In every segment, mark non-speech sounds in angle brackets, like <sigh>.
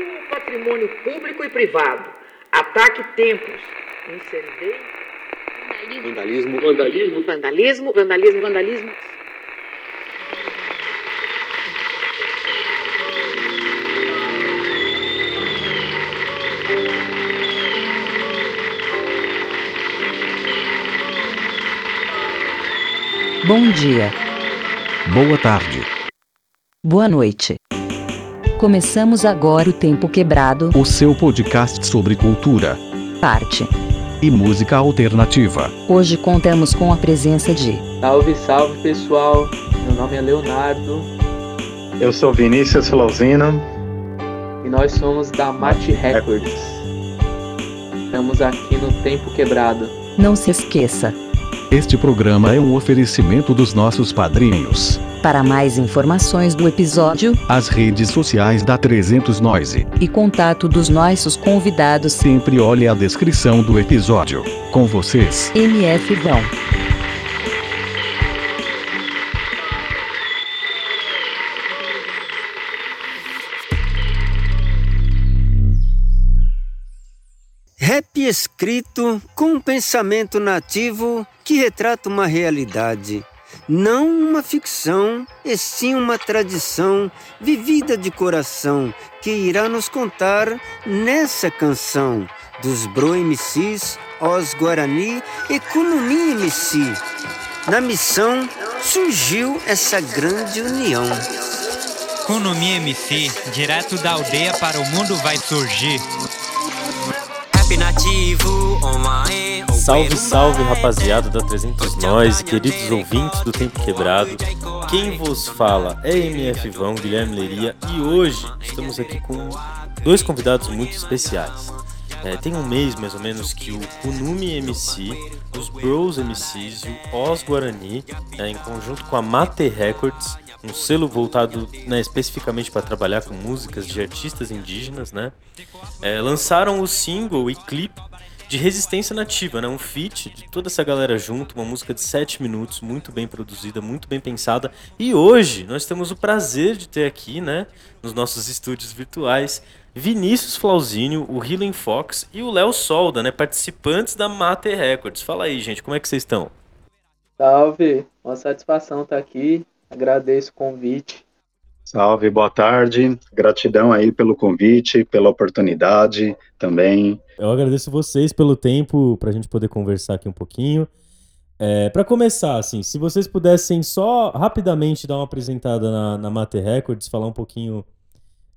o patrimônio público e privado, ataque templos, incendeio, Vandalismo. vandalismo, vandalismo, vandalismo, vandalismo. Bom dia. Boa tarde. Boa noite. Começamos agora o Tempo Quebrado, O seu podcast sobre cultura parte. e música alternativa. Hoje contamos com a presença de Salve, salve pessoal! Meu nome é Leonardo Eu sou Vinícius Flauzino. e nós somos da Mate Records. Estamos aqui no Tempo Quebrado. Não se esqueça. Este programa é um oferecimento dos nossos padrinhos. Para mais informações do episódio As redes sociais da 300 Noise. e contato dos nossos convidados, Sempre olhe a descrição do episódio. Com vocês, MF Vão. Rap escrito com um pensamento nativo que retrata uma realidade. Não uma ficção, e sim uma tradição vivida de coração que irá nos contar nessa canção dos Bro MCs, Os Guarani e Kunumi MC. Na missão surgiu essa grande união. Kunumi MC, direto da aldeia para o mundo vai surgir. Rap nativo, online, Salve, salve rapaziada da 300 Nós, queridos ouvintes do Tempo Quebrado. Quem vos fala é MF Vão, Guilherme Leria, e hoje estamos aqui com dois convidados muito especiais. É, tem um mês mais ou menos que o Kunumi MC, os Bros MCs e o Os Guarani, é, em conjunto com a Mate Records, um selo voltado né, especificamente para trabalhar com músicas de artistas indígenas, né? é, lançaram o single e clipe de Resistência Nativa, né? Um feat de toda essa galera junto, uma música de 7 minutos, muito bem produzida, muito bem pensada. E hoje nós temos o prazer de ter aqui, né, nos nossos estúdios virtuais, Vinícius Flauzínio, o Healing Fox e o Léo Solda, né, participantes da Mate Records. Fala aí, gente, como é que vocês estão? Salve! Uma satisfação estar aqui. Agradeço o convite. Salve, boa tarde. Gratidão aí pelo convite, pela oportunidade também. Eu agradeço vocês pelo tempo pra gente poder conversar aqui um pouquinho. É, para começar, assim, se vocês pudessem só rapidamente dar uma apresentada na, na Mate Records, falar um pouquinho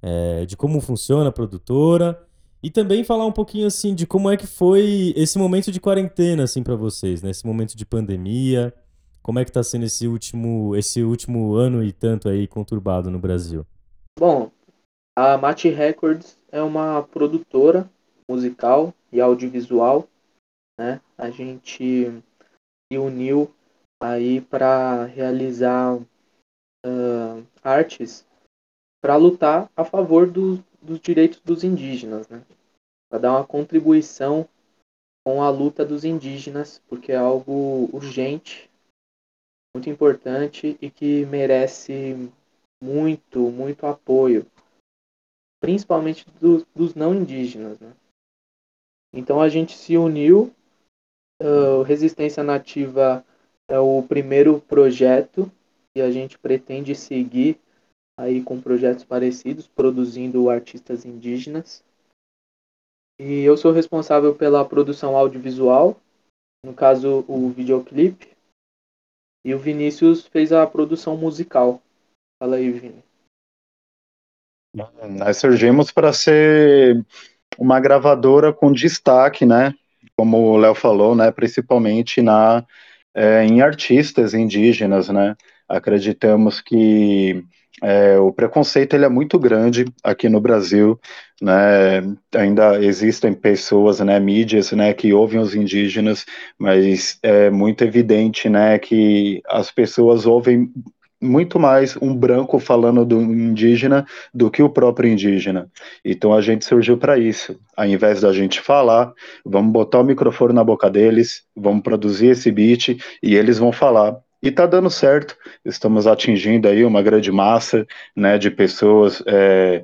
é, de como funciona a produtora e também falar um pouquinho assim de como é que foi esse momento de quarentena assim para vocês, né? Esse momento de pandemia, como é que tá sendo esse último esse último ano e tanto aí conturbado no Brasil? Bom, a Mate Records é uma produtora musical e audiovisual, né? A gente se uniu aí para realizar ah, artes para lutar a favor do- dos direitos dos indígenas, né? Para dar uma contribuição com a luta dos indígenas, porque é algo urgente, muito importante e que merece muito, muito apoio, principalmente do- dos não indígenas, né? Então a gente se uniu. o Resistência Nativa é o primeiro projeto e a gente pretende seguir aí com projetos parecidos, produzindo artistas indígenas. E eu sou responsável pela produção audiovisual, no caso o videoclipe, e o Vinícius fez a produção musical. Fala aí, Vini. Nós surgimos para ser uma gravadora com destaque, né? Como o Léo falou, né? Principalmente na, é, em artistas indígenas, né? Acreditamos que é, o preconceito ele é muito grande aqui no Brasil, né? Ainda existem pessoas, né? Mídias, né? Que ouvem os indígenas, mas é muito evidente, né? Que as pessoas ouvem muito mais um branco falando do indígena do que o próprio indígena. Então a gente surgiu para isso. Ao invés da gente falar, vamos botar o microfone na boca deles, vamos produzir esse beat e eles vão falar. E tá dando certo. Estamos atingindo aí uma grande massa, né, de pessoas é,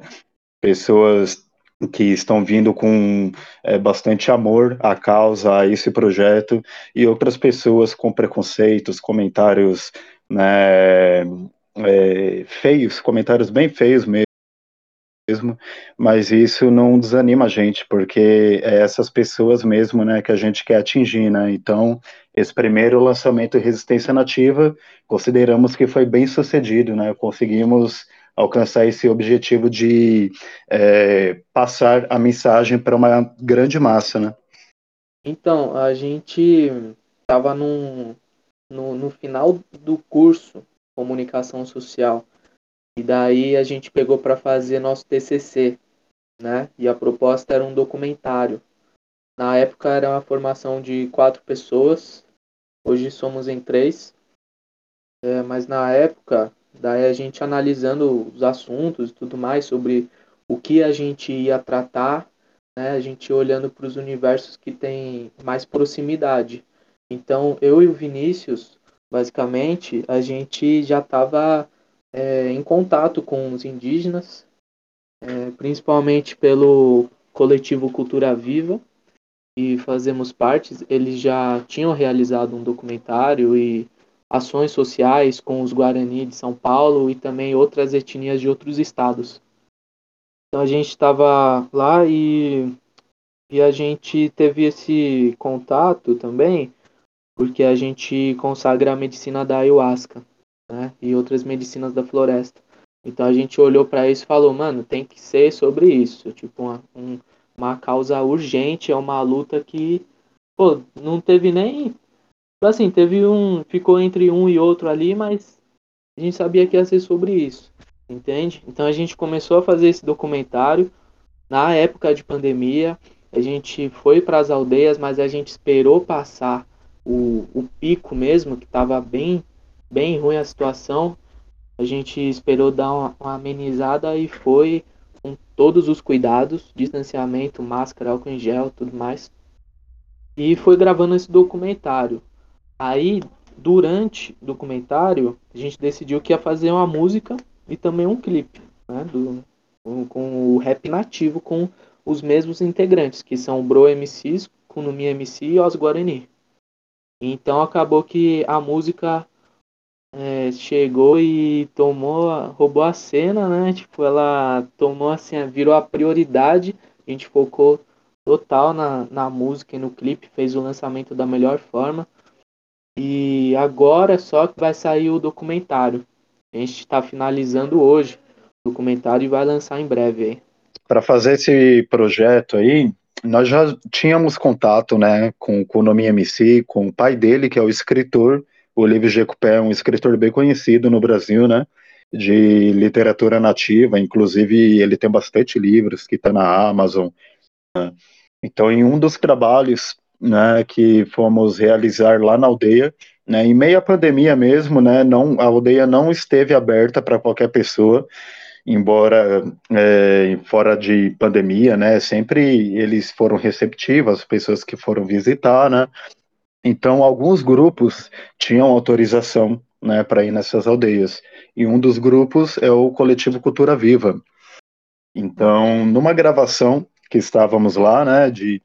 pessoas que estão vindo com é, bastante amor à causa, a esse projeto, e outras pessoas com preconceitos, comentários né, é, feios, comentários bem feios mesmo mesmo, mas isso não desanima a gente, porque é essas pessoas mesmo, né, que a gente quer atingir, né, então esse primeiro lançamento Resistência Nativa, consideramos que foi bem sucedido, né, conseguimos alcançar esse objetivo de é, passar a mensagem para uma grande massa, né. Então, a gente estava no, no final do curso Comunicação Social, e daí a gente pegou para fazer nosso TCC, né? E a proposta era um documentário. Na época era uma formação de quatro pessoas, hoje somos em três. É, mas na época, daí a gente analisando os assuntos e tudo mais sobre o que a gente ia tratar, né? A gente olhando para os universos que tem mais proximidade. Então, eu e o Vinícius, basicamente, a gente já estava é, em contato com os indígenas, é, principalmente pelo coletivo Cultura Viva, e fazemos parte. Eles já tinham realizado um documentário e ações sociais com os Guarani de São Paulo e também outras etnias de outros estados. Então a gente estava lá e, e a gente teve esse contato também porque a gente consagra a medicina da ayahuasca né? E outras medicinas da floresta. Então a gente olhou para isso e falou, mano, tem que ser sobre isso. Tipo, uma, um, uma causa urgente, é uma luta que, pô, não teve nem. Assim, teve um. Ficou entre um e outro ali, mas a gente sabia que ia ser sobre isso. Entende? Então a gente começou a fazer esse documentário na época de pandemia. A gente foi para as aldeias, mas a gente esperou passar o, o pico mesmo, que estava bem bem ruim a situação. A gente esperou dar uma, uma amenizada e foi todos os cuidados, distanciamento, máscara, álcool em gel, tudo mais. E foi gravando esse documentário. Aí, durante o documentário, a gente decidiu que ia fazer uma música e também um clipe, né, do, com, com o rap nativo, com os mesmos integrantes, que são o Bro MCs, Kunumi MC e Os Guarani. Então acabou que a música é, chegou e tomou, roubou a cena, né? Tipo, ela tomou assim, virou a prioridade. A gente focou total na, na música e no clipe, fez o lançamento da melhor forma. E agora só que vai sair o documentário. A gente está finalizando hoje o documentário e vai lançar em breve. Para fazer esse projeto aí, nós já tínhamos contato, né, com, com o Nome MC, com o pai dele, que é o escritor, o Olivier Jacupé é um escritor bem conhecido no Brasil, né? De literatura nativa, inclusive ele tem bastante livros que está na Amazon. Né? Então, em um dos trabalhos né, que fomos realizar lá na aldeia, né, em meio à pandemia mesmo, né, não, a aldeia não esteve aberta para qualquer pessoa, embora é, fora de pandemia, né, sempre eles foram receptivos, as pessoas que foram visitar, né, então, alguns grupos tinham autorização né, para ir nessas aldeias. E um dos grupos é o Coletivo Cultura Viva. Então, numa gravação que estávamos lá, né, de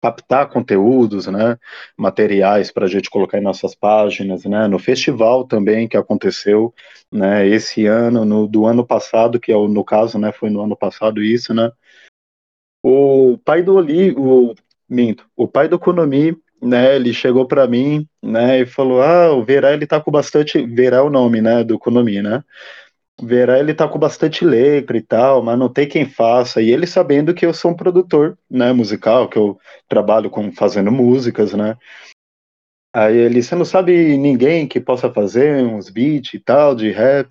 captar conteúdos, né, materiais para a gente colocar em nossas páginas, né, no festival também que aconteceu, né, esse ano, no, do ano passado, que é o, no caso, né, foi no ano passado isso, né, o pai do Oli, o minto, o pai do Konomi né, ele chegou para mim, né, e falou, ah, o Verá, ele tá com bastante, Verá é o nome, né, do Konomi, né, Verá, ele tá com bastante letra e tal, mas não tem quem faça, e ele sabendo que eu sou um produtor, né, musical, que eu trabalho com, fazendo músicas, né, aí ele, você não sabe ninguém que possa fazer uns beats e tal, de rap,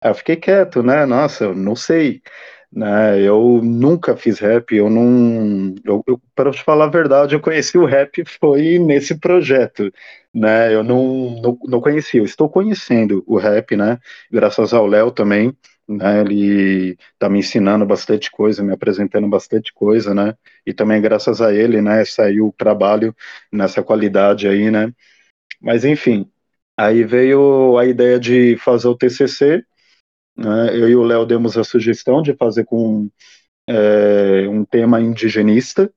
aí eu fiquei quieto, né, nossa, eu não sei, né? Eu nunca fiz rap, eu não. Eu, eu para te falar a verdade, eu conheci o rap foi nesse projeto, né? Eu não, não, não conhecia, eu estou conhecendo o rap, né? Graças ao Léo também, né? Ele tá me ensinando bastante coisa, me apresentando bastante coisa, né? E também graças a ele, né? Saiu o trabalho nessa qualidade aí, né? Mas enfim, aí veio a ideia de fazer o TCC né? Eu e o Léo demos a sugestão de fazer com é, um tema indigenista.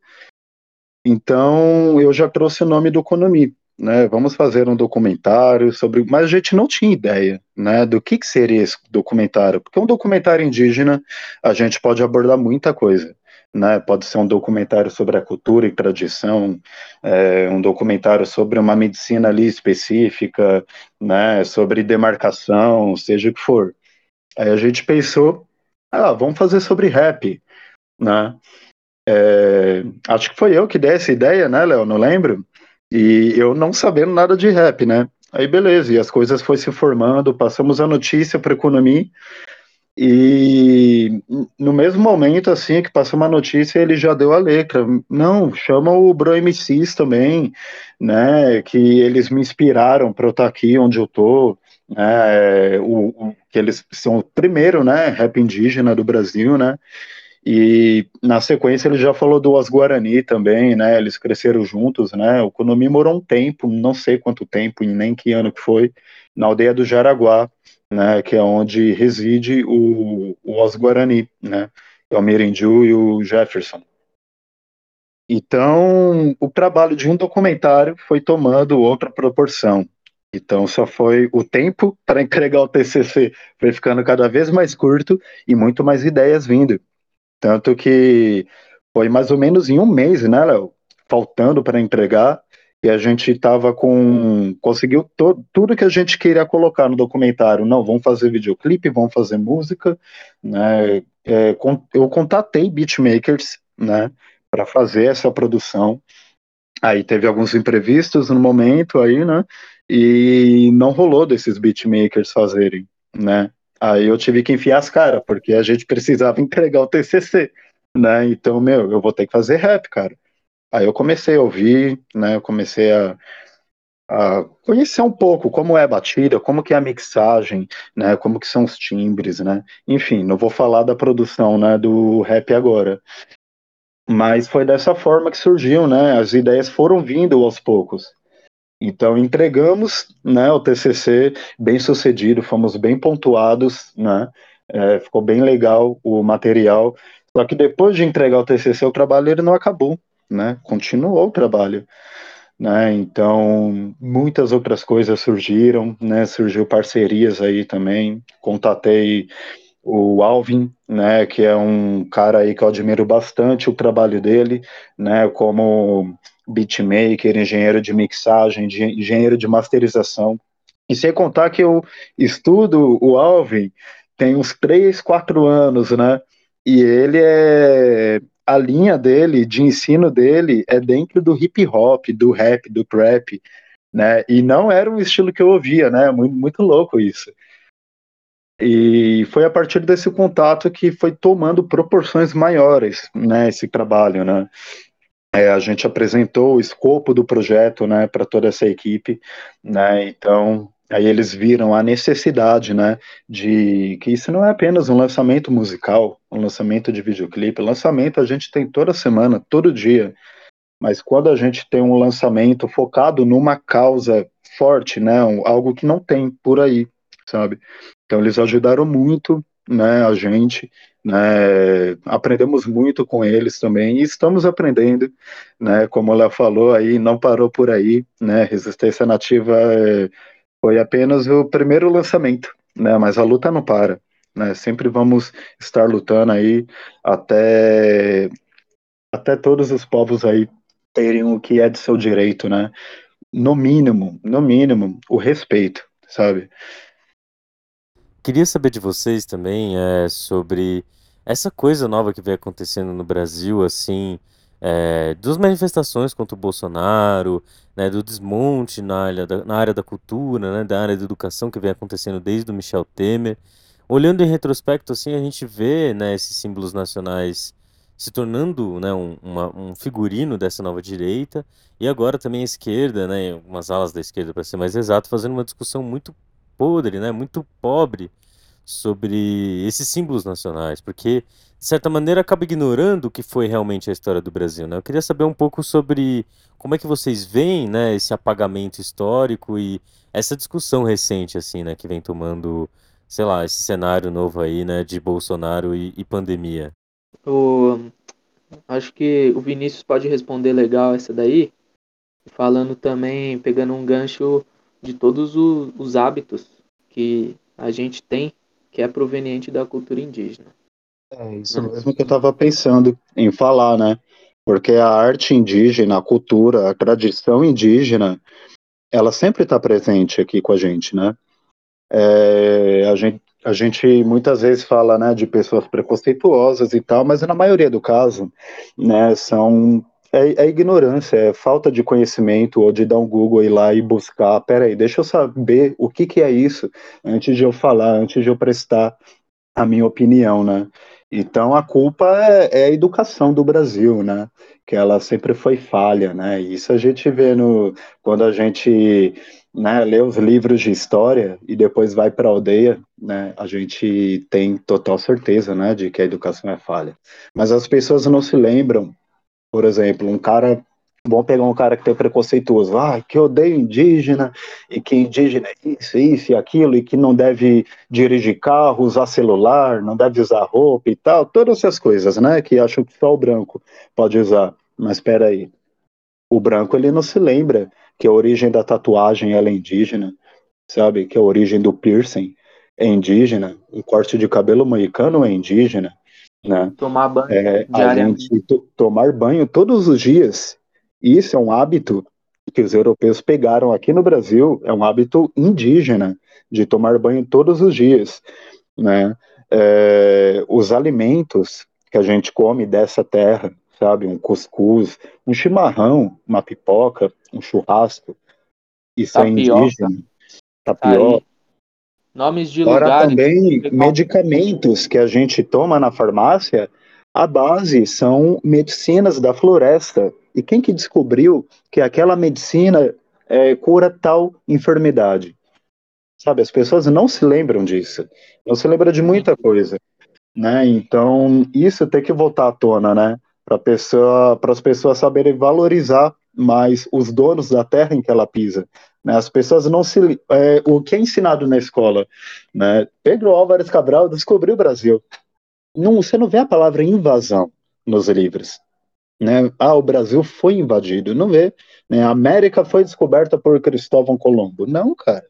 Então eu já trouxe o nome do Konomi, né? Vamos fazer um documentário sobre, mas a gente não tinha ideia, né, do que, que seria esse documentário, porque um documentário indígena a gente pode abordar muita coisa. Né, pode ser um documentário sobre a cultura e tradição, é, um documentário sobre uma medicina ali específica, né, sobre demarcação, seja o que for. Aí a gente pensou, ah, vamos fazer sobre rap, né? É, acho que foi eu que dei essa ideia, né, Léo? Não lembro. E eu não sabendo nada de rap, né? Aí beleza, e as coisas foi se formando, passamos a notícia para economia e no mesmo momento assim que passou uma notícia, ele já deu a letra. Não, chama o Bro MCs também, né? Que eles me inspiraram para eu estar tá aqui onde eu tô, né? O, o, que eles são o primeiro, né? Rap indígena do Brasil, né? E na sequência ele já falou do As Guarani também, né? Eles cresceram juntos, né? O Konomi morou um tempo, não sei quanto tempo, nem que ano que foi, na aldeia do Jaraguá, né? Que é onde reside o, o Os Guarani, né? É o Mirindu e o Jefferson. Então, o trabalho de um documentário foi tomando outra proporção. Então, só foi o tempo para entregar o TCC foi ficando cada vez mais curto e muito mais ideias vindo. Tanto que foi mais ou menos em um mês, né, Léo? Faltando para entregar, e a gente estava com. conseguiu to, tudo que a gente queria colocar no documentário. Não, vamos fazer videoclipe, vamos fazer música. Né? É, eu contatei beatmakers né, para fazer essa produção. Aí teve alguns imprevistos no momento aí, né? E não rolou desses beatmakers fazerem, né? Aí eu tive que enfiar as caras, porque a gente precisava <laughs> entregar o TCC, né? Então, meu, eu vou ter que fazer rap, cara. Aí eu comecei a ouvir, né? Eu comecei a, a conhecer um pouco como é a batida, como que é a mixagem, né? Como que são os timbres, né? Enfim, não vou falar da produção, né? Do rap agora. Mas foi dessa forma que surgiu, né? As ideias foram vindo aos poucos. Então entregamos, né, o TCC bem sucedido, fomos bem pontuados, né, é, ficou bem legal o material. Só que depois de entregar o TCC, o trabalho ele não acabou, né, continuou o trabalho. Né, então muitas outras coisas surgiram, né, surgiu parcerias aí também, contatei o Alvin, né, que é um cara aí que eu admiro bastante o trabalho dele, né, como beatmaker, engenheiro de mixagem, de, engenheiro de masterização. E sem contar que eu estudo o Alvin tem uns 3, 4 anos, né? E ele é. A linha dele, de ensino dele, é dentro do hip hop, do rap, do trap, né? E não era um estilo que eu ouvia, né? Muito, muito louco isso. E foi a partir desse contato que foi tomando proporções maiores, né? Esse trabalho, né? É, a gente apresentou o escopo do projeto, né, para toda essa equipe, né, então aí eles viram a necessidade, né, de que isso não é apenas um lançamento musical, um lançamento de videoclipe, lançamento a gente tem toda semana, todo dia, mas quando a gente tem um lançamento focado numa causa forte, né, algo que não tem por aí, sabe? Então eles ajudaram muito, né, a gente, né, aprendemos muito com eles também e estamos aprendendo, né, como ela falou aí, não parou por aí, né, Resistência Nativa é, foi apenas o primeiro lançamento, né, mas a luta não para, né, sempre vamos estar lutando aí até até todos os povos aí terem o que é de seu direito, né, no mínimo, no mínimo, o respeito, sabe? Queria saber de vocês também é, sobre essa coisa nova que vem acontecendo no Brasil, assim, é, das manifestações contra o Bolsonaro, né, do desmonte na área, da, na área da cultura, né, da área da educação que vem acontecendo desde o Michel Temer. Olhando em retrospecto, assim, a gente vê né, esses símbolos nacionais se tornando né, um, uma, um figurino dessa nova direita, e agora também a esquerda, né, algumas alas da esquerda, para ser mais exato, fazendo uma discussão muito podre, né, muito pobre sobre esses símbolos nacionais, porque de certa maneira acaba ignorando o que foi realmente a história do Brasil, né? Eu queria saber um pouco sobre como é que vocês veem, né, esse apagamento histórico e essa discussão recente assim, né, que vem tomando, sei lá, esse cenário novo aí, né, de Bolsonaro e, e pandemia. o, acho que o Vinícius pode responder legal essa daí, falando também, pegando um gancho de todos os, os hábitos que a gente tem, que é proveniente da cultura indígena. É isso mesmo que eu estava pensando em falar, né? Porque a arte indígena, a cultura, a tradição indígena, ela sempre está presente aqui com a gente, né? É, a, gente, a gente muitas vezes fala né, de pessoas preconceituosas e tal, mas na maioria do caso, né, são é, é, ignorância, é falta de conhecimento ou de dar um Google e ir lá e buscar. Peraí, deixa eu saber o que, que é isso antes de eu falar, antes de eu prestar a minha opinião, né? Então a culpa é, é, a educação do Brasil, né? Que ela sempre foi falha, né? Isso a gente vê no quando a gente né, lê os livros de história e depois vai para a aldeia, né? A gente tem total certeza, né, de que a educação é falha. Mas as pessoas não se lembram, por exemplo, um cara Vamos pegar um cara que tem preconceituoso, ah, que odeia indígena, e que indígena é isso, isso e aquilo, e que não deve dirigir carro, usar celular, não deve usar roupa e tal, todas essas coisas, né, que acham que só o branco pode usar. Mas espera aí, o branco ele não se lembra que a origem da tatuagem é indígena, sabe, que a origem do piercing é indígena, o corte de cabelo moicano é indígena, né? Tomar banho é, a gente tomar banho todos os dias isso é um hábito que os europeus pegaram aqui no Brasil, é um hábito indígena de tomar banho todos os dias, né? É, os alimentos que a gente come dessa terra, sabe, um cuscuz, um chimarrão, uma pipoca, um churrasco, isso tapioca. é indígena, tapioca. Nomes de Agora lugares. também medicamentos que a gente toma na farmácia, a base são medicinas da floresta, e quem que descobriu que aquela medicina é, cura tal enfermidade? Sabe, as pessoas não se lembram disso. Não se lembram de muita coisa, né? Então, isso tem que voltar à tona, né? Para pessoa, as pessoas saberem valorizar mais os donos da terra em que ela pisa. Né? As pessoas não se. É, o que é ensinado na escola? Né? Pedro Álvares Cabral descobriu o Brasil. Não, você não vê a palavra invasão nos livros né? Ah, o Brasil foi invadido, não vê. Né? A América foi descoberta por Cristóvão Colombo. Não, cara.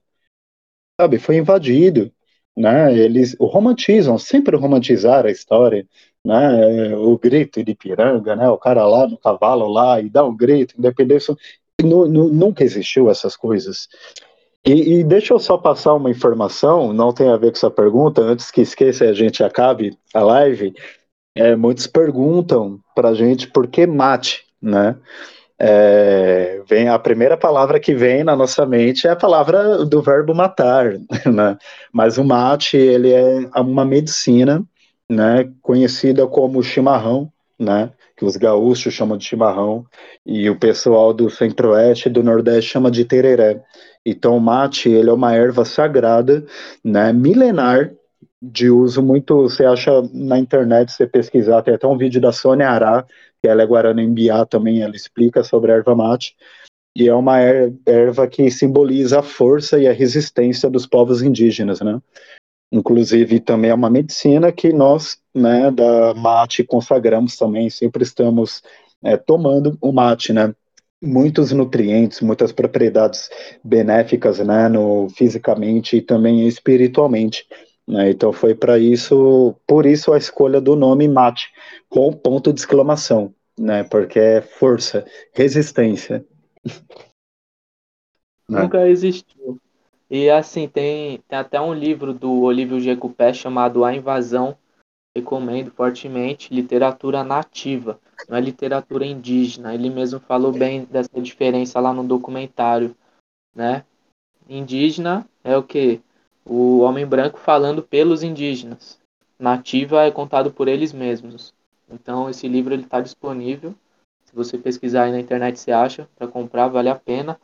Sabe, foi invadido. Né? Eles romantizam, sempre romantizaram a história. Né? O grito de piranga, né? o cara lá no cavalo lá e dá um grito, independência. nunca existiu essas coisas. E, e, deixa eu só passar uma informação, não tem a ver com essa pergunta, antes que esqueça e a gente acabe a live. É, muitos perguntam para a gente por que mate, né? É, vem a primeira palavra que vem na nossa mente é a palavra do verbo matar, <laughs> né? Mas o mate ele é uma medicina, né? Conhecida como chimarrão, né? Que os gaúchos chamam de chimarrão e o pessoal do centro-oeste e do nordeste chama de tereré. Então o mate ele é uma erva sagrada, né? Milenar de uso muito. Você acha na internet, você pesquisar, tem até um vídeo da Sônia Ará, que ela é Guarana Embiá também, ela explica sobre a erva mate. E é uma er, erva que simboliza a força e a resistência dos povos indígenas, né? Inclusive, também é uma medicina que nós, né, da mate, consagramos também, sempre estamos é, tomando o mate, né? Muitos nutrientes, muitas propriedades benéficas, né, no, fisicamente e também espiritualmente. Né? Então foi para isso, por isso a escolha do nome mate, com ponto de exclamação, né? Porque é força, resistência. Nunca existiu. E assim, tem, tem até um livro do Olívio Jecupé chamado A Invasão, recomendo fortemente, literatura nativa, não é literatura indígena. Ele mesmo falou bem dessa diferença lá no documentário, né? Indígena é o que? o homem branco falando pelos indígenas. Nativa é contado por eles mesmos. Então esse livro ele está disponível. Se você pesquisar aí na internet você acha para comprar, vale a pena.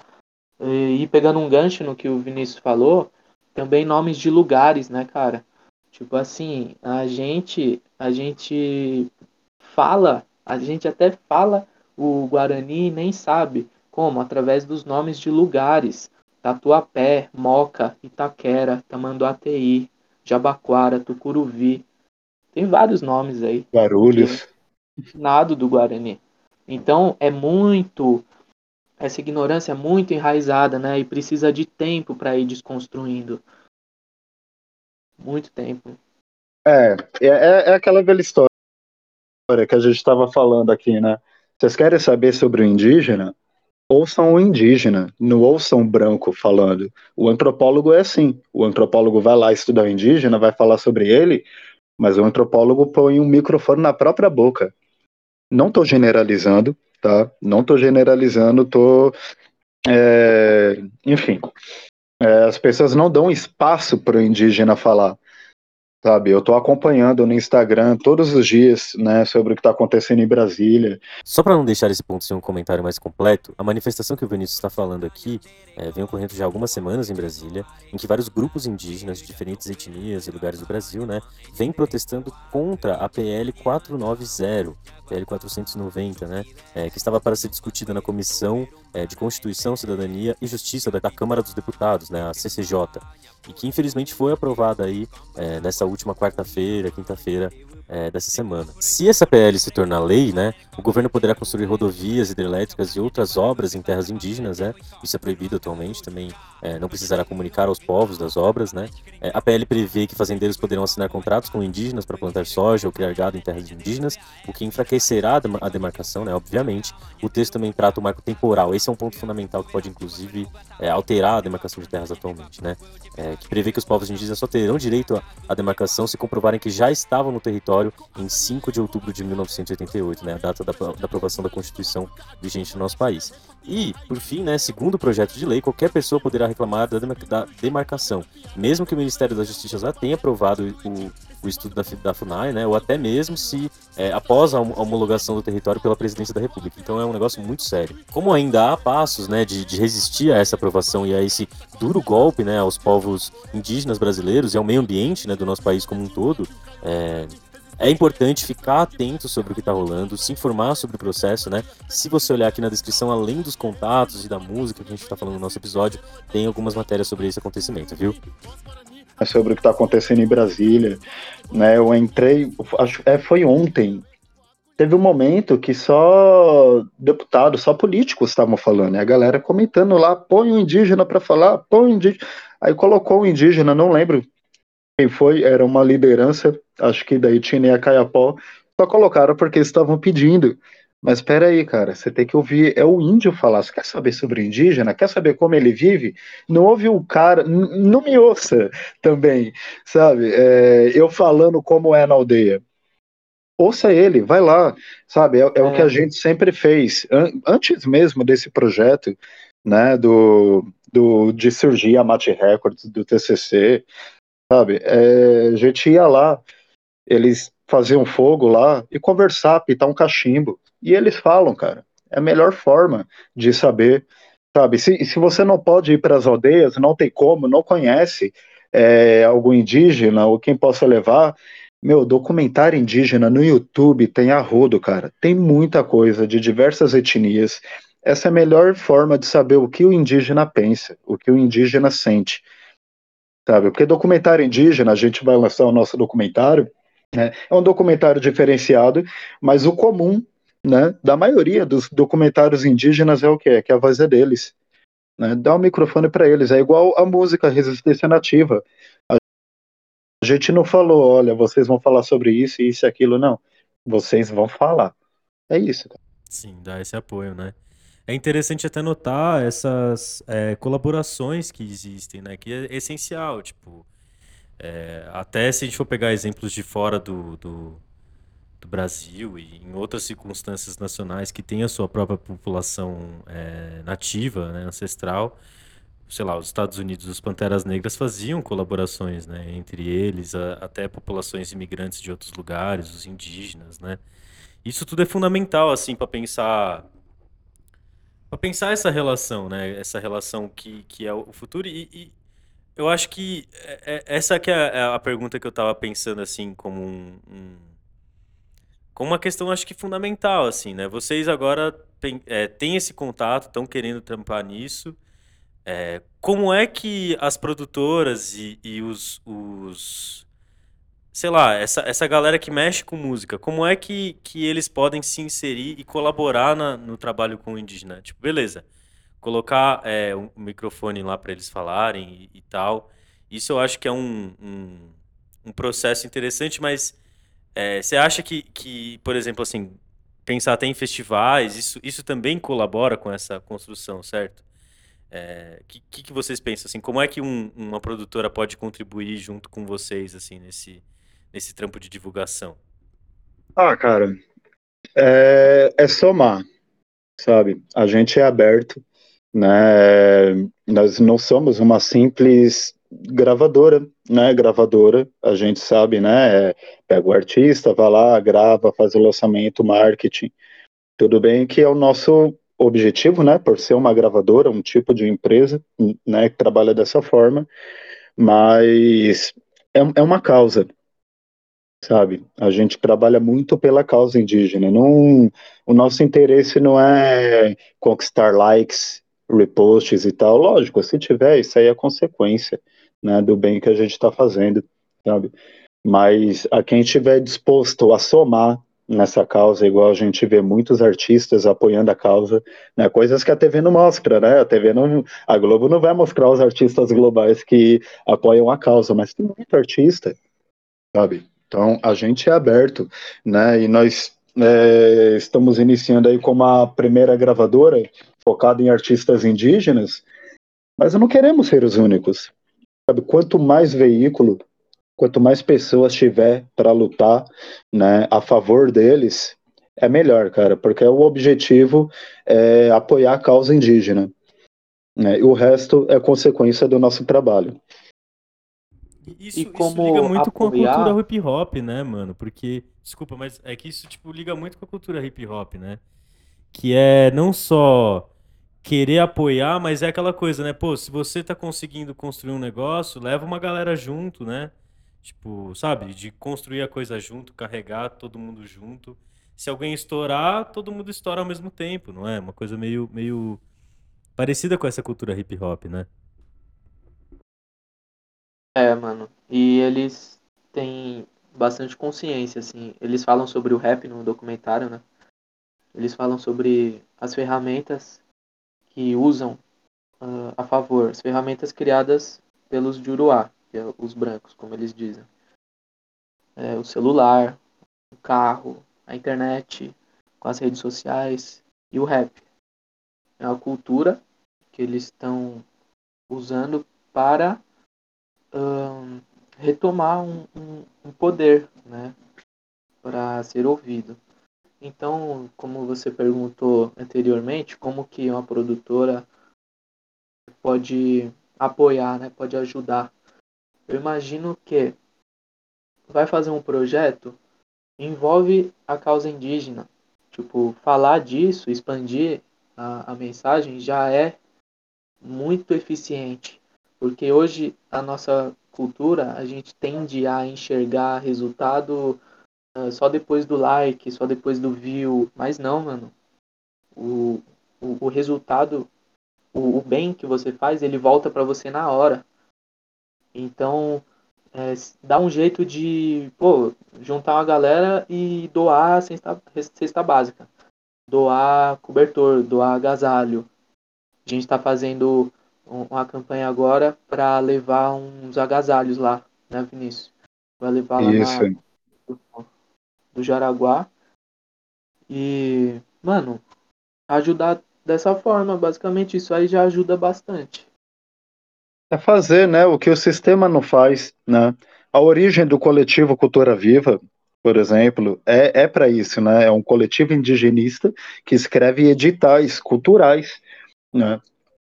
E, e pegando um gancho no que o Vinícius falou, também nomes de lugares, né, cara? Tipo assim, a gente a gente fala, a gente até fala o Guarani e nem sabe como, através dos nomes de lugares. Tatuapé, Moca, Itaquera, Tamanduateí, Jabaquara, Tucuruvi, tem vários nomes aí. Guarulhos. Nado do Guarani. Então é muito essa ignorância é muito enraizada, né? E precisa de tempo para ir desconstruindo. Muito tempo. É, é, é aquela velha história que a gente estava falando aqui, né? Vocês querem saber sobre o indígena? Ouçam o indígena, não ouçam o branco falando. O antropólogo é assim. O antropólogo vai lá estudar o indígena, vai falar sobre ele, mas o antropólogo põe um microfone na própria boca. Não estou generalizando, tá? Não estou generalizando, tô, é, enfim, é, as pessoas não dão espaço para o indígena falar sabe? Eu estou acompanhando no Instagram todos os dias, né, sobre o que está acontecendo em Brasília. Só para não deixar esse ponto ser um comentário mais completo, a manifestação que o Vinícius está falando aqui é, vem ocorrendo já há algumas semanas em Brasília, em que vários grupos indígenas de diferentes etnias e lugares do Brasil, né, vêm protestando contra a PL 490, PL 490, né, é, que estava para ser discutida na Comissão é, de Constituição, Cidadania e Justiça da, da Câmara dos Deputados, né, a CCJ, e que infelizmente foi aprovada aí é, nessa última quarta-feira, quinta-feira é, dessa semana. Se essa PL se tornar lei, né, o governo poderá construir rodovias hidrelétricas e outras obras em terras indígenas, né, isso é proibido atualmente, também é, não precisará comunicar aos povos das obras, né. É, a PL prevê que fazendeiros poderão assinar contratos com indígenas para plantar soja ou criar gado em terras indígenas, o que enfraquecerá a demarcação, né, obviamente. O texto também trata o marco temporal, esse é um ponto fundamental que pode inclusive é, alterar a demarcação de terras atualmente, né, é, que prevê que os povos indígenas só terão direito à demarcação se comprovarem que já estavam no território em 5 de outubro de 1988, né, a data da, da aprovação da Constituição vigente no nosso país. E, por fim, né, segundo o projeto de lei, qualquer pessoa poderá reclamar da, da demarcação, mesmo que o Ministério da Justiça já tenha aprovado o, o estudo da, da FUNAI, né, ou até mesmo se é, após a homologação do território pela Presidência da República. Então é um negócio muito sério. Como ainda há passos né, de, de resistir a essa aprovação e a esse duro golpe né, aos povos indígenas brasileiros e ao meio ambiente né, do nosso país como um todo, é, é importante ficar atento sobre o que está rolando, se informar sobre o processo, né? Se você olhar aqui na descrição, além dos contatos e da música que a gente está falando no nosso episódio, tem algumas matérias sobre esse acontecimento, viu? É sobre o que está acontecendo em Brasília, né? Eu entrei, acho, é, foi ontem. Teve um momento que só deputados, só políticos estavam falando, e a galera comentando lá, põe o indígena para falar, põe o indígena. Aí colocou o indígena, não lembro quem foi, era uma liderança, acho que da Itina e a Caiapó, só colocaram porque estavam pedindo. Mas espera aí, cara, você tem que ouvir, é o índio falar, você quer saber sobre o indígena, quer saber como ele vive? Não ouve o cara, não me ouça também, sabe? É, eu falando como é na aldeia. Ouça ele, vai lá, sabe? É, é, é. o que a é. gente sempre fez, antes mesmo desse projeto, né, do, do, de surgir a Mate Records, do TCC, sabe? É, a gente ia lá, eles faziam fogo lá e conversar, pitar um cachimbo. E eles falam, cara, é a melhor forma de saber, sabe? Se, se você não pode ir para as aldeias, não tem como, não conhece é, algum indígena ou quem possa levar, meu, documentário indígena no YouTube tem arrodo, cara. Tem muita coisa de diversas etnias. Essa é a melhor forma de saber o que o indígena pensa, o que o indígena sente sabe? Porque documentário indígena, a gente vai lançar o nosso documentário, né? É um documentário diferenciado, mas o comum, né, da maioria dos documentários indígenas é o que é, que a voz é deles, né? Dá o um microfone para eles, é igual a música Resistência Nativa. A gente não falou, olha, vocês vão falar sobre isso, isso e aquilo, não. Vocês vão falar. É isso. Sim, dá esse apoio, né? É interessante até notar essas é, colaborações que existem, né? Que é essencial, tipo... É, até se a gente for pegar exemplos de fora do, do, do, Brasil e em outras circunstâncias nacionais que tem a sua própria população é, nativa, né, ancestral, sei lá, os Estados Unidos, os Panteras Negras faziam colaborações, né, entre eles, a, até populações imigrantes de outros lugares, os indígenas, né. Isso tudo é fundamental, assim, para pensar para pensar essa relação, né? Essa relação que, que é o futuro e, e eu acho que é, é, essa que é, é a pergunta que eu estava pensando assim como um, um, como uma questão acho que fundamental assim, né? Vocês agora têm, é, têm esse contato, estão querendo trampar nisso. É, como é que as produtoras e, e os, os sei lá, essa, essa galera que mexe com música, como é que, que eles podem se inserir e colaborar na, no trabalho com o indígena? Tipo, beleza, colocar é, um microfone lá para eles falarem e, e, tal. Isso eu acho que é um, um, um processo interessante, mas é, você acha que, que, por exemplo, assim, pensar até em festivais, isso, isso também colabora com essa construção, certo? O é, que, que, vocês pensam assim? Como é que um, uma produtora pode contribuir junto com vocês assim nesse, nesse trampo de divulgação? Ah, cara, é, é somar, sabe? A gente é aberto, né? Nós não somos uma simples gravadora, né? Gravadora, a gente sabe, né? É, pega o artista, vai lá, grava, faz o lançamento, marketing. Tudo bem que é o nosso objetivo, né? Por ser uma gravadora, um tipo de empresa, né? Que trabalha dessa forma, mas é, é uma causa, sabe? A gente trabalha muito pela causa indígena. Não, o nosso interesse não é conquistar likes, reposts e tal. Lógico, se tiver, isso aí é consequência né, do bem que a gente está fazendo, sabe? Mas a quem estiver disposto a somar nessa causa, igual a gente vê muitos artistas apoiando a causa, né, coisas que a TV não mostra, né? A TV não, a Globo não vai mostrar os artistas globais que apoiam a causa, mas tem muito artista, sabe? Então, a gente é aberto, né? E nós é, estamos iniciando aí como a primeira gravadora focada em artistas indígenas, mas não queremos ser os únicos. Sabe? Quanto mais veículo, quanto mais pessoas tiver para lutar né, a favor deles, é melhor, cara, porque o objetivo é apoiar a causa indígena. Né, e o resto é consequência do nosso trabalho. Isso, e como isso liga muito apoiar... com a cultura hip hop, né, mano? Porque, desculpa, mas é que isso tipo liga muito com a cultura hip hop, né? Que é não só querer apoiar, mas é aquela coisa, né? Pô, se você tá conseguindo construir um negócio, leva uma galera junto, né? Tipo, sabe, de construir a coisa junto, carregar todo mundo junto. Se alguém estourar, todo mundo estoura ao mesmo tempo, não é? Uma coisa meio meio parecida com essa cultura hip hop, né? É, mano. E eles têm bastante consciência, assim. Eles falam sobre o rap no documentário, né? Eles falam sobre as ferramentas que usam uh, a favor, as ferramentas criadas pelos Juruá, que é os brancos, como eles dizem. É, o celular, o carro, a internet, com as redes sociais e o rap. É a cultura que eles estão usando para um, retomar um, um, um, poder, né, para ser ouvido. Então, como você perguntou anteriormente, como que uma produtora pode apoiar, né, pode ajudar? Eu imagino que vai fazer um projeto envolve a causa indígena. Tipo, falar disso, expandir a, a mensagem já é muito eficiente. Porque hoje a nossa cultura, a gente tende a enxergar resultado uh, só depois do like, só depois do view. Mas não, mano. O, o, o resultado, o, o, bem que você faz, ele volta para você na hora. Então, é, dá um jeito de, pô, juntar uma galera e doar cesta, cesta básica. Doar cobertor, doar agasalho. A gente está fazendo uma campanha agora para levar uns agasalhos lá, né, Vinícius? Vai levar lá Isso. Na, do Jaraguá. E, mano, ajudar dessa forma, basicamente, isso aí já ajuda bastante. É fazer, né, o que o sistema não faz, né? A origem do coletivo Cultura Viva, por exemplo, é, é para isso, né? É um coletivo indigenista que escreve editais culturais, né?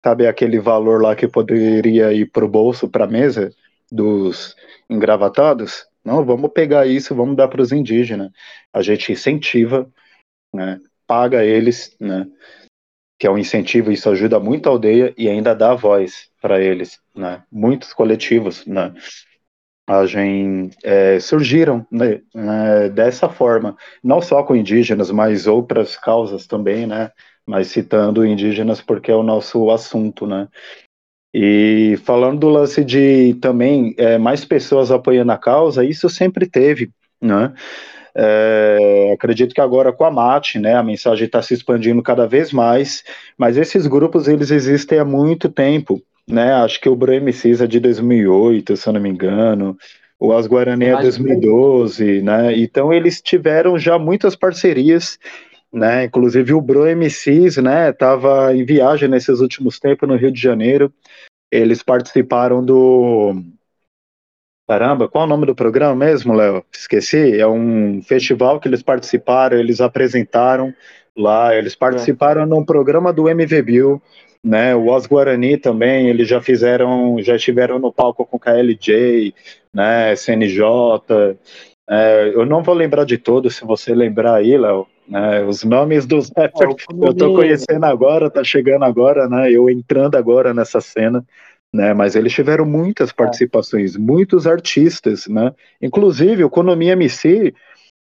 Sabe aquele valor lá que poderia ir para o bolso, para a mesa dos engravatados? Não, vamos pegar isso, vamos dar para os indígenas. A gente incentiva, né, paga eles, né, que é um incentivo, isso ajuda muito a aldeia e ainda dá voz para eles. Né, muitos coletivos né, a gente, é, surgiram né, né, dessa forma, não só com indígenas, mas outras causas também, né? Mas citando indígenas porque é o nosso assunto, né? E falando do lance de também é, mais pessoas apoiando a causa, isso sempre teve, né? É, acredito que agora com a MAT, né, a mensagem está se expandindo cada vez mais, mas esses grupos eles existem há muito tempo, né? Acho que o MCs é de 2008, se eu não me engano, o As Guarani é 2012, né? Então eles tiveram já muitas parcerias, né? Inclusive o Bro MCs, né, estava em viagem nesses últimos tempos no Rio de Janeiro. Eles participaram do Caramba, qual é o nome do programa mesmo, Léo? Esqueci. É um festival que eles participaram, eles apresentaram lá, eles participaram é. num programa do MV Bill, né? O Os Guarani também, eles já fizeram, já estiveram no palco com KLJ, né? CNJ. É, eu não vou lembrar de todos, se você lembrar aí, Léo. Né, os nomes dos rappers eu tô conhecendo agora, tá chegando agora, né? Eu entrando agora nessa cena né? Mas eles tiveram muitas é. participações, muitos artistas, né? Inclusive o Economia MC,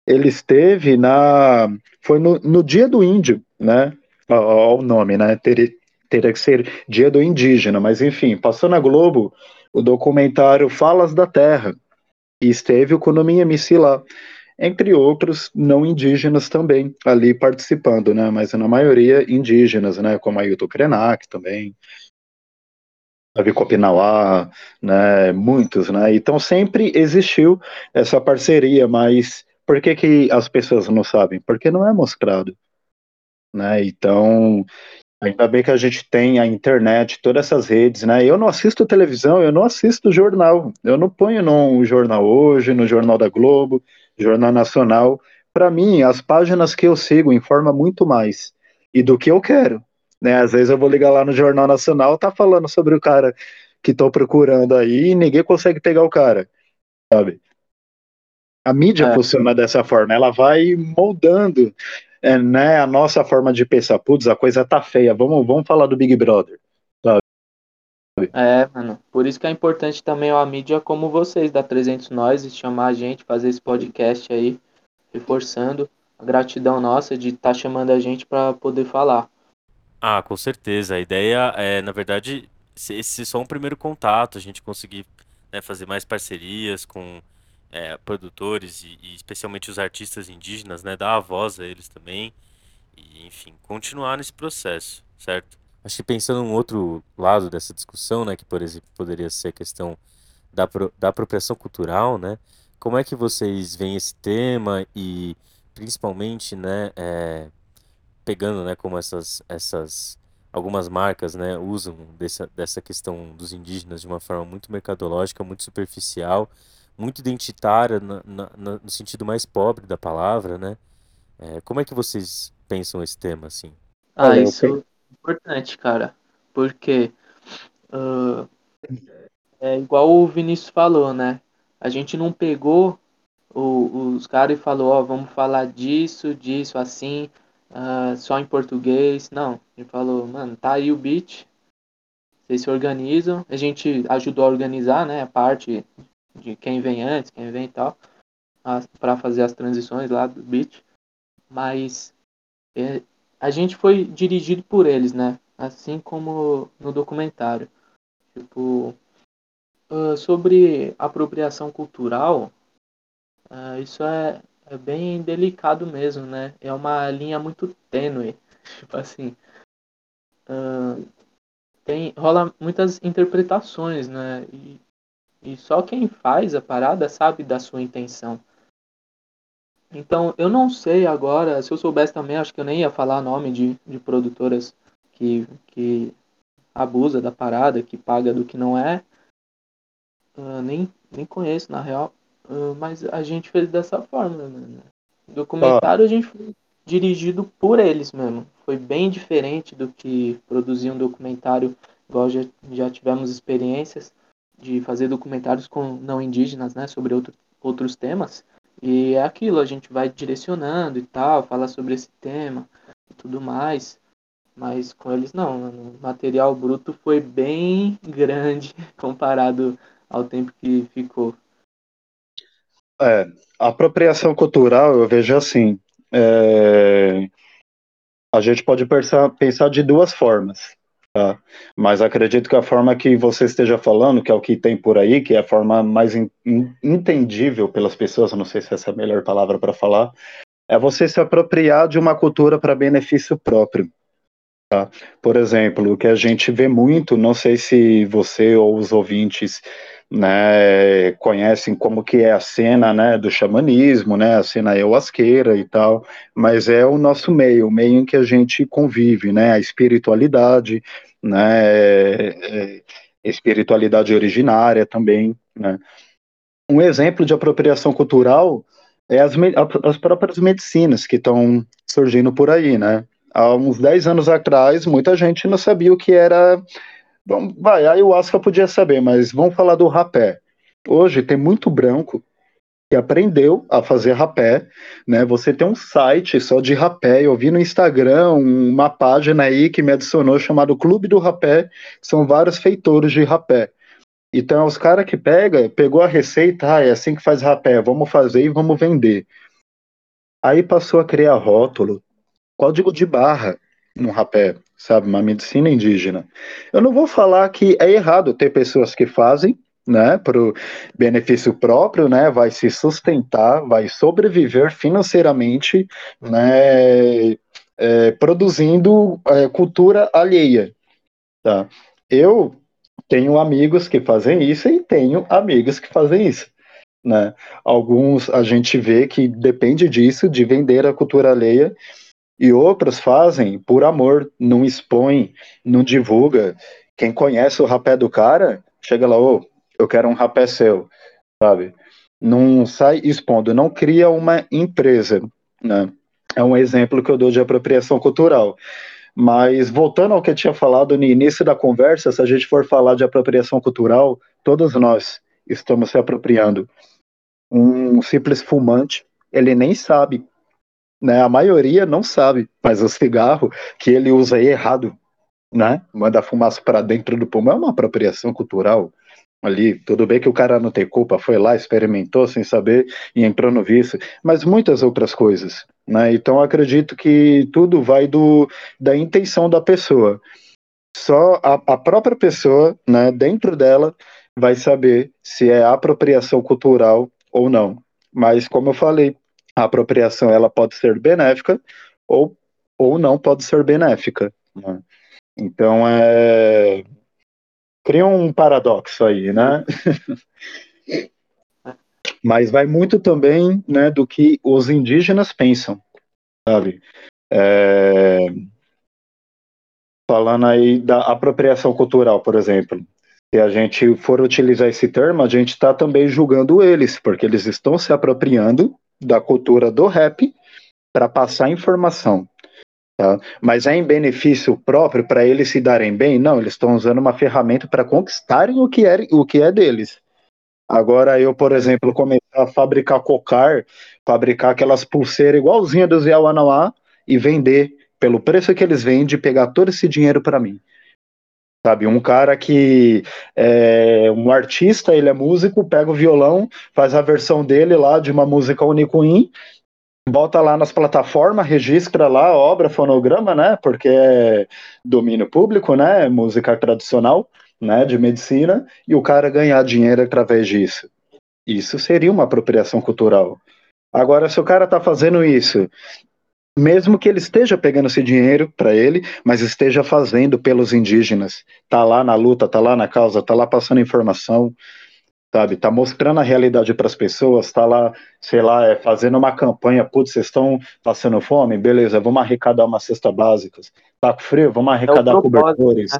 ele esteve na, foi no, no Dia do Índio, né? Olha o nome, né? Teria, teria que ser Dia do Indígena, mas enfim, passou na Globo o documentário Falas da Terra e esteve o Economia MC lá entre outros não indígenas também ali participando, né? Mas na maioria indígenas, né? Como Ailton Krenak também, Davi Copinauá, né, muitos, né? Então sempre existiu essa parceria, mas por que, que as pessoas não sabem? Porque não é mostrado, né? Então ainda bem que a gente tem a internet, todas essas redes, né? Eu não assisto televisão, eu não assisto jornal, eu não ponho no jornal hoje, no jornal da Globo, jornal nacional. Para mim, as páginas que eu sigo informam muito mais e do que eu quero. Né? Às vezes eu vou ligar lá no Jornal Nacional, tá falando sobre o cara que tô procurando aí e ninguém consegue pegar o cara, sabe? A mídia é. funciona dessa forma, ela vai moldando é, né, a nossa forma de pensar. Putz, a coisa tá feia, vamos, vamos falar do Big Brother. Sabe? É, mano. Por isso que é importante também a mídia como vocês, da 300 Nós, chamar a gente, fazer esse podcast aí, reforçando a gratidão nossa de estar tá chamando a gente para poder falar. Ah, com certeza. A ideia é, na verdade, esse é só um primeiro contato, a gente conseguir, né, fazer mais parcerias com é, produtores e, e especialmente os artistas indígenas, né, dar a voz a eles também e, enfim, continuar nesse processo, certo? Acho que pensando um outro lado dessa discussão, né, que por exemplo poderia ser a questão da, da apropriação cultural, né, como é que vocês veem esse tema e principalmente, né, é, pegando, né, como essas, essas algumas marcas, né, usam dessa, dessa questão dos indígenas de uma forma muito mercadológica, muito superficial, muito identitária na, na, no sentido mais pobre da palavra, né? É, como é que vocês pensam esse tema, assim? Ah, isso é importante, cara, porque uh, é igual o Vinícius falou, né? A gente não pegou o, os caras e falou, ó, oh, vamos falar disso, disso, assim, uh, só em português. Não, a gente falou, mano, tá aí o beat. Vocês se organizam. A gente ajudou a organizar, né? A parte de quem vem antes, quem vem e tal. para fazer as transições lá do beat. Mas é, a gente foi dirigido por eles, né? Assim como no documentário. Tipo, uh, sobre apropriação cultural, uh, isso é, é bem delicado mesmo, né? É uma linha muito tênue. <laughs> Tipo assim. Uh, tem, rola muitas interpretações, né? E, e só quem faz a parada sabe da sua intenção. Então, eu não sei agora, se eu soubesse também, acho que eu nem ia falar nome de, de produtoras que, que abusa da parada, que paga do que não é. Uh, nem, nem conheço, na real. Uh, mas a gente fez dessa forma, né? Documentário ah. a gente foi dirigido por eles mesmo. Foi bem diferente do que produzir um documentário, igual já, já tivemos experiências de fazer documentários com não indígenas, né? Sobre outro, outros temas. E é aquilo, a gente vai direcionando e tal, falar sobre esse tema e tudo mais. Mas com eles não, o material bruto foi bem grande <laughs> comparado ao tempo que ficou. É, a apropriação cultural, eu vejo assim, é, a gente pode pensar, pensar de duas formas. Tá? Mas acredito que a forma que você esteja falando, que é o que tem por aí, que é a forma mais in, in, entendível pelas pessoas, não sei se essa é a melhor palavra para falar, é você se apropriar de uma cultura para benefício próprio. Tá? Por exemplo, o que a gente vê muito, não sei se você ou os ouvintes né, conhecem como que é a cena né, do xamanismo, né, a cena ayahuasqueira e tal, mas é o nosso meio, o meio em que a gente convive, né, a espiritualidade, né, é, espiritualidade originária também, né. Um exemplo de apropriação cultural é as, as próprias medicinas que estão surgindo por aí, né. Há uns 10 anos atrás, muita gente não sabia o que era Vai, a ayahuasca podia saber, mas vamos falar do rapé. Hoje tem muito branco que aprendeu a fazer rapé, né? Você tem um site só de rapé. Eu vi no Instagram uma página aí que me adicionou chamado Clube do Rapé, são vários feitores de rapé. Então, os caras que pega, pegou a receita, ah, é assim que faz rapé, vamos fazer e vamos vender. Aí passou a criar rótulo, código de barra no rapé sabe? Uma medicina indígena. Eu não vou falar que é errado ter pessoas que fazem, né, para o benefício próprio, né, vai se sustentar, vai sobreviver financeiramente, né, é, produzindo é, cultura alheia, tá? Eu tenho amigos que fazem isso e tenho amigos que fazem isso. Né? Alguns a gente vê que depende disso, de vender a cultura alheia, e outros fazem por amor, não expõe, não divulga. Quem conhece o rapé do cara, chega lá, ô, oh, eu quero um rapé seu, sabe? Não sai expondo, não cria uma empresa, né? É um exemplo que eu dou de apropriação cultural. Mas voltando ao que eu tinha falado no início da conversa, se a gente for falar de apropriação cultural, todos nós estamos se apropriando. Um simples fumante, ele nem sabe né? A maioria não sabe, mas o cigarro que ele usa aí errado, né? Manda fumaça para dentro do pulmão é uma apropriação cultural ali. Tudo bem que o cara não tem culpa, foi lá, experimentou sem saber e entrou no vício, mas muitas outras coisas, né? Então acredito que tudo vai do da intenção da pessoa. Só a, a própria pessoa, né, dentro dela, vai saber se é apropriação cultural ou não. Mas como eu falei, a apropriação ela pode ser benéfica ou, ou não pode ser benéfica. Né? Então é cria um paradoxo aí, né? <laughs> Mas vai muito também, né, do que os indígenas pensam, sabe? É... Falando aí da apropriação cultural, por exemplo, se a gente for utilizar esse termo, a gente está também julgando eles, porque eles estão se apropriando da cultura do rap para passar informação. Tá? Mas é em benefício próprio para eles se darem bem? Não, eles estão usando uma ferramenta para conquistarem o que, é, o que é deles. Agora eu, por exemplo, começar a fabricar cocar, fabricar aquelas pulseiras igualzinha dos Yawanawá e vender pelo preço que eles vendem, pegar todo esse dinheiro para mim. Sabe, um cara que é um artista, ele é músico, pega o violão, faz a versão dele lá de uma música Unicuim, bota lá nas plataformas, registra lá a obra, fonograma, né? Porque é domínio público, né? Música tradicional, né? De medicina, e o cara ganhar dinheiro através disso. Isso seria uma apropriação cultural. Agora, se o cara tá fazendo isso mesmo que ele esteja pegando esse dinheiro para ele, mas esteja fazendo pelos indígenas, tá lá na luta, tá lá na causa, tá lá passando informação, sabe, tá mostrando a realidade para as pessoas, tá lá, sei lá, é, fazendo uma campanha, putz, vocês estão passando fome, beleza, vamos arrecadar uma cesta básica, tá com frio, vamos é arrecadar é cobertores.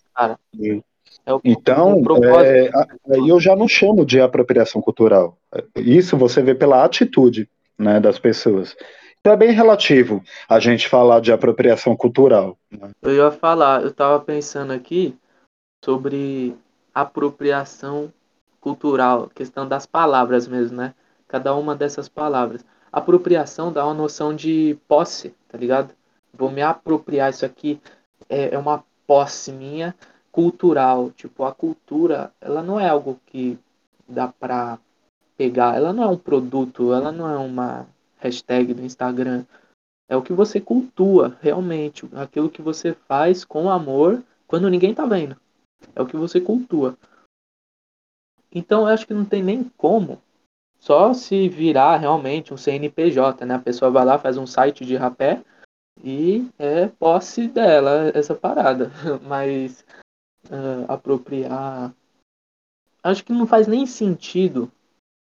Né, é o, então, é, aí eu já não chamo de apropriação cultural. Isso você vê pela atitude né, das pessoas. Então é bem relativo a gente falar de apropriação cultural. Né? Eu ia falar, eu estava pensando aqui sobre apropriação cultural, questão das palavras mesmo, né? Cada uma dessas palavras. Apropriação dá uma noção de posse, tá ligado? Vou me apropriar isso aqui, é, é uma posse minha cultural. Tipo, a cultura, ela não é algo que dá pra pegar, ela não é um produto, ela não é uma hashtag do Instagram. É o que você cultua realmente, aquilo que você faz com amor, quando ninguém tá vendo. É o que você cultua. Então eu acho que não tem nem como. Só se virar realmente um CNPJ, né? A pessoa vai lá, faz um site de rapé e é posse dela essa parada. <laughs> Mas uh, apropriar. Acho que não faz nem sentido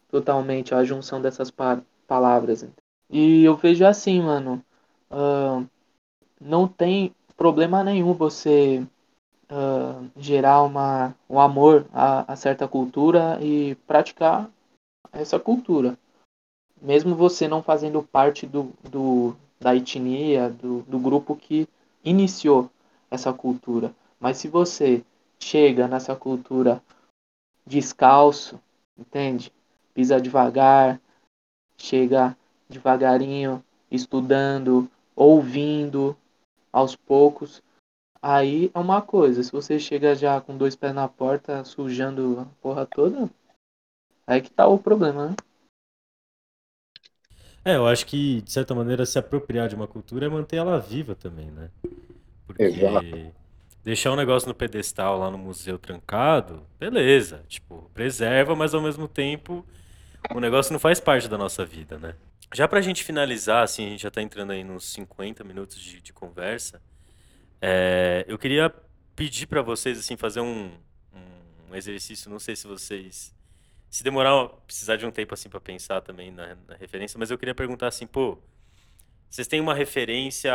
totalmente a junção dessas pa palavras. E eu vejo assim, mano. Uh, não tem problema nenhum você uh, gerar uma, um amor a, a certa cultura e praticar essa cultura. Mesmo você não fazendo parte do, do, da etnia, do, do grupo que iniciou essa cultura. Mas se você chega nessa cultura descalço, entende? Pisa devagar, chega devagarinho, estudando, ouvindo aos poucos, aí é uma coisa. Se você chega já com dois pés na porta, sujando a porra toda, aí que tá o problema, né? É, eu acho que, de certa maneira, se apropriar de uma cultura é manter ela viva também, né? Porque Exato. deixar um negócio no pedestal lá no museu trancado, beleza. Tipo, preserva, mas ao mesmo tempo o negócio não faz parte da nossa vida, né? Já pra gente finalizar, assim, a gente já tá entrando aí nos 50 minutos de, de conversa, é, eu queria pedir pra vocês, assim, fazer um, um exercício, não sei se vocês se demorar, precisar de um tempo assim para pensar também na, na, referência, mas eu queria perguntar assim, pô, vocês têm uma referência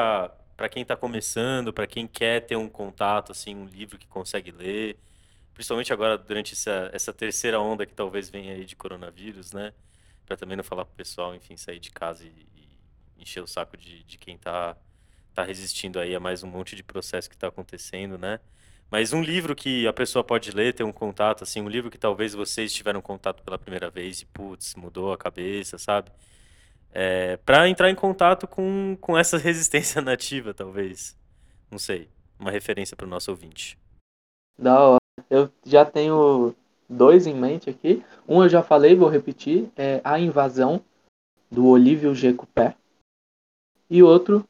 para quem está começando, para quem quer ter um contato, assim, um livro que consegue ler, principalmente agora durante essa, essa terceira onda que talvez venha aí de coronavírus, né? Para também não falar pro pessoal, enfim, sair de casa e, e encher o saco de, de quem está tá resistindo aí a mais um monte de processo que está acontecendo, né? Mas um livro que a pessoa pode ler, ter um contato, assim, um livro que talvez vocês tiveram contato pela primeira vez e, putz, mudou a cabeça, sabe? É, para entrar em contato com, com essa <laughs> resistência nativa, talvez. Não sei. Uma referência para o nosso ouvinte. Da hora. Eu já tenho dois em mente aqui. Um eu já falei, vou repetir. É A Invasão, do Olívio G. Coupé. E outro,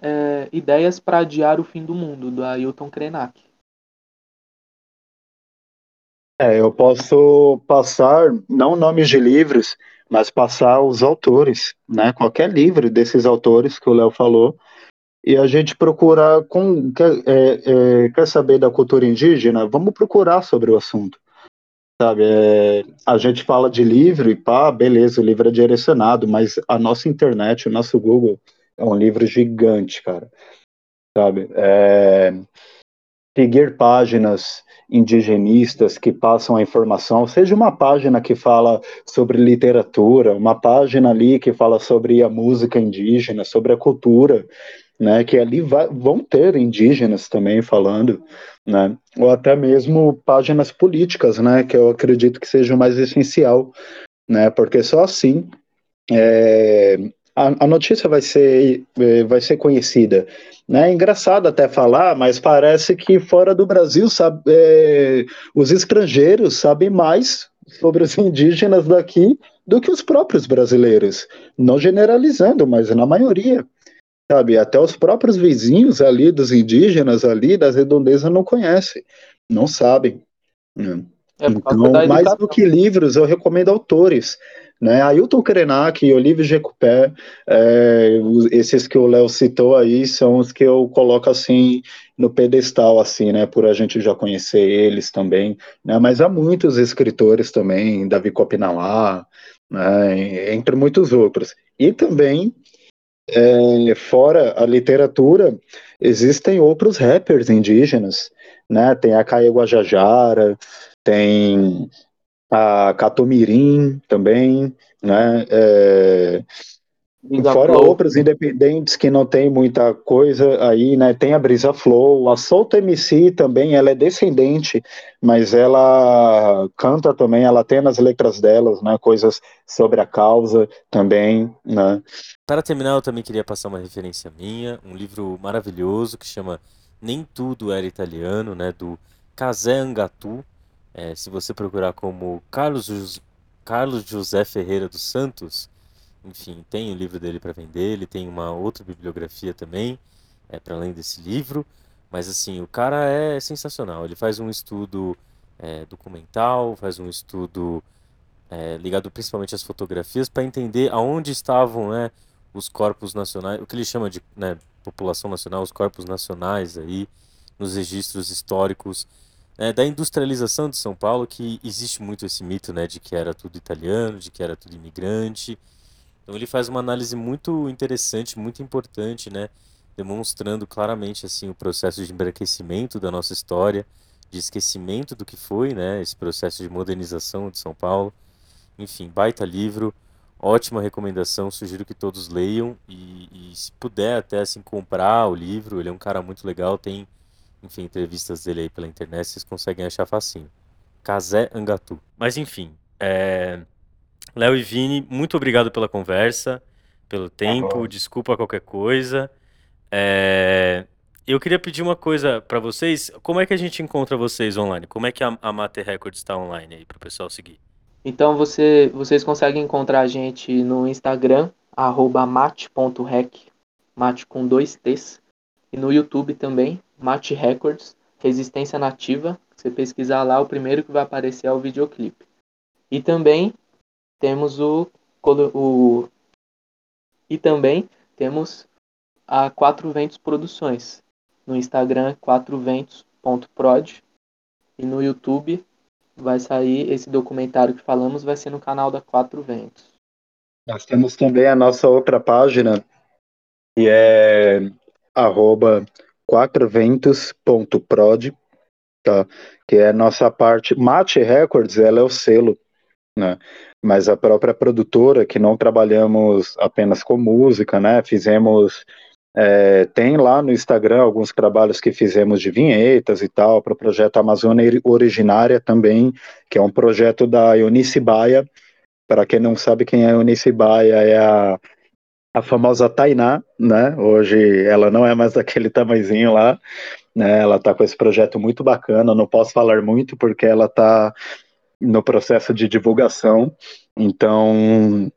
é Ideias para Adiar o Fim do Mundo, do Ailton Krenak. É, eu posso passar, não nomes de livros, mas passar os autores, né? Qualquer livro desses autores que o Léo falou, e a gente procurar, com, quer, é, é, quer saber da cultura indígena? Vamos procurar sobre o assunto. Sabe, é, a gente fala de livro e pá, beleza, o livro é direcionado, mas a nossa internet, o nosso Google é um livro gigante, cara. Sabe, é, seguir páginas indigenistas que passam a informação, seja uma página que fala sobre literatura, uma página ali que fala sobre a música indígena, sobre a cultura, né, que ali vai, vão ter indígenas também falando, né, ou até mesmo páginas políticas, né, que eu acredito que seja o mais essencial, né, porque só assim é, a, a notícia vai ser, é, vai ser conhecida. Né? É engraçado até falar, mas parece que fora do Brasil sabe, é, os estrangeiros sabem mais sobre os <laughs> indígenas daqui do que os próprios brasileiros. Não generalizando, mas na maioria. Sabe, até os próprios vizinhos ali dos indígenas ali das redondezas não conhecem, não sabem. Né? É, então, mais do que livros, eu recomendo autores né? Ailton Krenak e Olive Jecupé, é, esses que o Léo citou aí, são os que eu coloco assim no pedestal, assim, né? Por a gente já conhecer eles também, né? Mas há muitos escritores também, Davi Copinauá, né? entre muitos outros. E também, é, fora a literatura, existem outros rappers indígenas, né? Tem a Caia Guajajara, tem a Catomirim também, né? É, fora Flow. outros independentes que não tem muita coisa aí, né? Tem a Brisa Flow, a Solta MC também, ela é descendente, mas ela canta também, ela tem nas letras delas, né? Coisas sobre a causa também, né? Para terminar, eu também queria passar uma referência minha, um livro maravilhoso que chama Nem Tudo Era Italiano, né? Do Casé Angatu, é, se você procurar como Carlos, Carlos José Ferreira dos Santos, enfim, tem o livro dele para vender, ele tem uma outra bibliografia também, é, para além desse livro. Mas assim, o cara é sensacional. Ele faz um estudo é, documental, faz um estudo é, ligado principalmente às fotografias para entender aonde estavam né, os corpos nacionais, o que ele chama de né, população nacional, os corpos nacionais aí nos registros históricos é, da industrialização de São Paulo, que existe muito esse mito, né, de que era tudo italiano, de que era tudo imigrante. Então ele faz uma análise muito interessante, muito importante, né, demonstrando claramente assim o processo de embranquecimento da nossa história, de esquecimento do que foi, né, esse processo de modernização de São Paulo. Enfim, baita livro, ótima recomendação, sugiro que todos leiam e, e se puder até assim comprar o livro, ele é um cara muito legal, tem enfim, entrevistas dele aí pela internet, vocês conseguem achar facinho. Kazé Angatu. Mas enfim, é... Léo e Vini, muito obrigado pela conversa, pelo tempo, tá desculpa qualquer coisa. É... Eu queria pedir uma coisa para vocês, como é que a gente encontra vocês online? Como é que a, a Mate Records está online aí para o pessoal seguir? Então você, vocês conseguem encontrar a gente no Instagram, mate.rec, mate com dois T's, e no YouTube também, Mate Records, Resistência Nativa. Você pesquisar lá, o primeiro que vai aparecer é o videoclipe. E também temos o, o e também temos a Quatro Ventos Produções. No Instagram, quatroventos.prod. E no YouTube vai sair esse documentário que falamos, vai ser no canal da Quatro Ventos. Nós temos também a nossa outra página, que é arroba quatroventos.prod, tá? que é a nossa parte. Mate Records, ela é o selo, né? Mas a própria produtora, que não trabalhamos apenas com música, né? fizemos. É, tem lá no Instagram alguns trabalhos que fizemos de vinhetas e tal, para o projeto Amazônia Originária também, que é um projeto da Eunice Baia. Para quem não sabe quem é Eunice Baia, é a a famosa Tainá, né? Hoje ela não é mais daquele tamanhozinho lá, né? Ela tá com esse projeto muito bacana. Não posso falar muito porque ela tá no processo de divulgação. Então,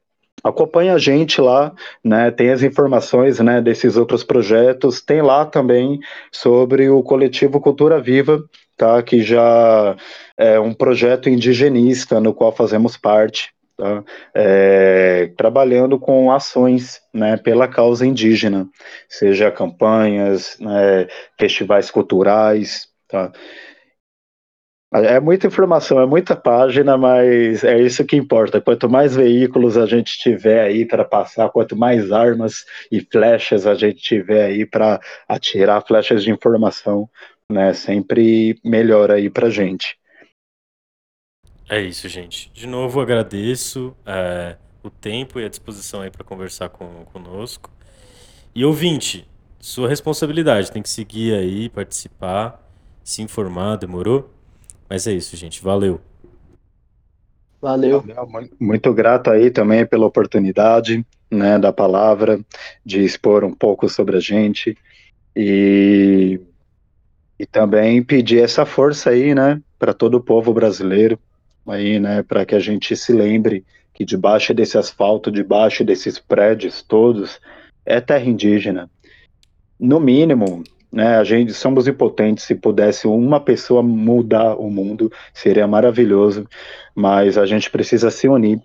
acompanha a gente lá, né? Tem as informações, né, desses outros projetos. Tem lá também sobre o coletivo Cultura Viva, tá? Que já é um projeto indigenista no qual fazemos parte tá? é, trabalhando com ações né, pela causa indígena, seja campanhas, né, festivais culturais. Tá? É muita informação, é muita página, mas é isso que importa. Quanto mais veículos a gente tiver aí para passar, quanto mais armas e flechas a gente tiver aí para atirar flechas de informação, né, sempre melhor aí para gente. É isso, gente. De novo, agradeço é, o tempo e a disposição aí para conversar com, conosco. E ouvinte, sua responsabilidade, tem que seguir aí, participar, se informar, demorou? Mas é isso, gente. Valeu. Valeu. Muito grato aí também pela oportunidade, né, da palavra, de expor um pouco sobre a gente e, e também pedir essa força aí, né, para todo o povo brasileiro, aí, né, para que a gente se lembre que debaixo desse asfalto, debaixo desses prédios todos, é terra indígena. No mínimo, né, a gente somos impotentes. Se pudesse uma pessoa mudar o mundo, seria maravilhoso. Mas a gente precisa se unir.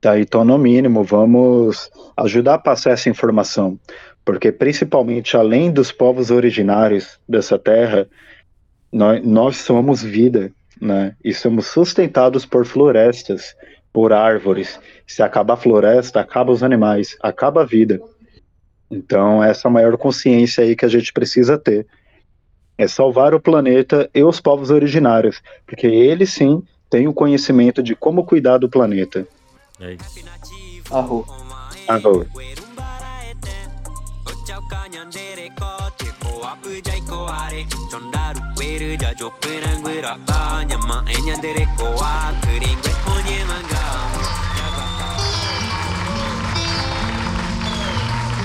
Tá? Então, no mínimo, vamos ajudar a passar essa informação, porque principalmente além dos povos originários dessa terra, nós, nós somos vida né? E somos sustentados por florestas, por árvores. Se acaba a floresta, acaba os animais, acaba a vida. Então, essa é a maior consciência aí que a gente precisa ter. É salvar o planeta e os povos originários, porque eles sim têm o conhecimento de como cuidar do planeta. É isso. Arro. Arro.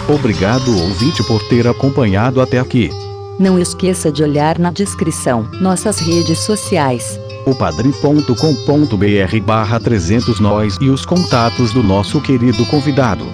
Obrigado ouvinte por ter acompanhado até aqui. Não esqueça de olhar na descrição nossas redes sociais. o padrim.com.br barra 300 nós e os contatos do nosso querido convidado.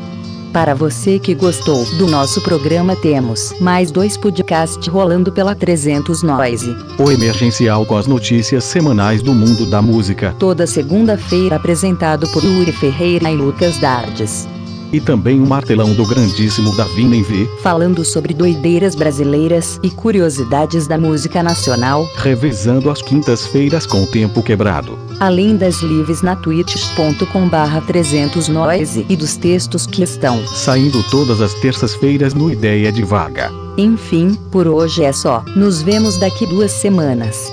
Para você que gostou do nosso programa, temos mais dois podcasts rolando pela 300 Noise. O Emergencial com as notícias semanais do mundo da música. Toda segunda-feira apresentado por Yuri Ferreira e Lucas Dardes. E também o martelão do grandíssimo Davi Nenvi. Falando sobre doideiras brasileiras e curiosidades da música nacional. Revezando as quintas-feiras com o tempo quebrado. Além das lives na twitch.com barra 300 noise e dos textos que estão saindo todas as terças-feiras no Ideia de Vaga. Enfim, por hoje é só. Nos vemos daqui duas semanas.